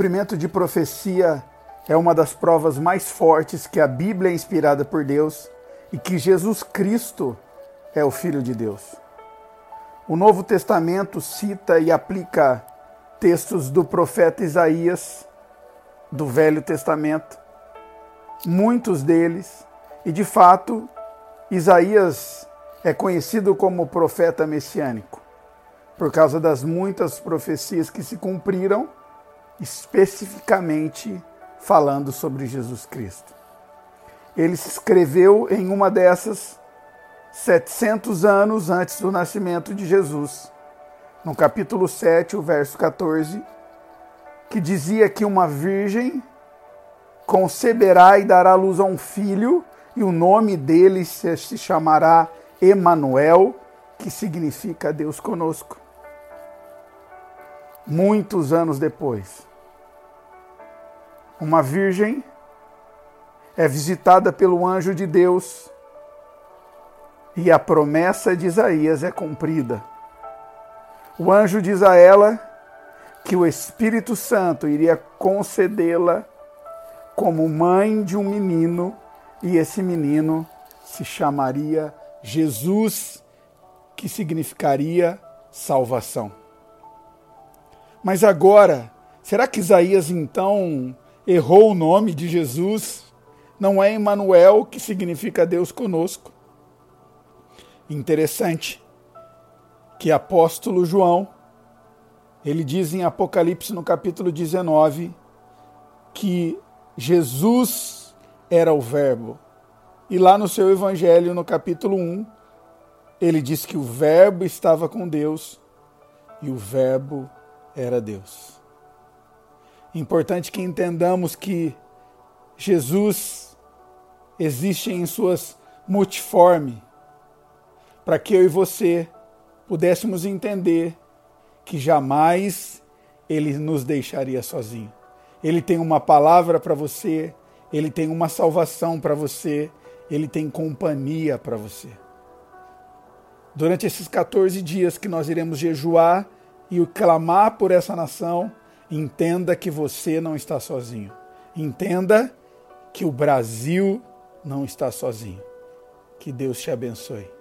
cumprimento de profecia é uma das provas mais fortes que a Bíblia é inspirada por Deus e que Jesus Cristo é o Filho de Deus. O Novo Testamento cita e aplica textos do profeta Isaías, do Velho Testamento, muitos deles, e de fato, Isaías é conhecido como profeta messiânico, por causa das muitas profecias que se cumpriram, especificamente falando sobre Jesus Cristo. Ele se escreveu em uma dessas 700 anos antes do nascimento de Jesus, no capítulo 7, o verso 14, que dizia que uma virgem conceberá e dará luz a um filho, e o nome dele se chamará Emanuel, que significa Deus conosco. Muitos anos depois, uma virgem é visitada pelo anjo de Deus e a promessa de Isaías é cumprida. O anjo diz a ela que o Espírito Santo iria concedê-la como mãe de um menino e esse menino se chamaria Jesus, que significaria salvação. Mas agora, será que Isaías então errou o nome de Jesus? Não é Emmanuel, que significa Deus conosco. Interessante que apóstolo João, ele diz em Apocalipse no capítulo 19 que Jesus era o verbo. E lá no seu evangelho no capítulo 1, ele diz que o verbo estava com Deus e o verbo era Deus. Importante que entendamos que Jesus existe em suas multiforme, para que eu e você pudéssemos entender que jamais ele nos deixaria sozinho. Ele tem uma palavra para você, ele tem uma salvação para você, ele tem companhia para você. Durante esses 14 dias que nós iremos jejuar e clamar por essa nação, Entenda que você não está sozinho. Entenda que o Brasil não está sozinho. Que Deus te abençoe.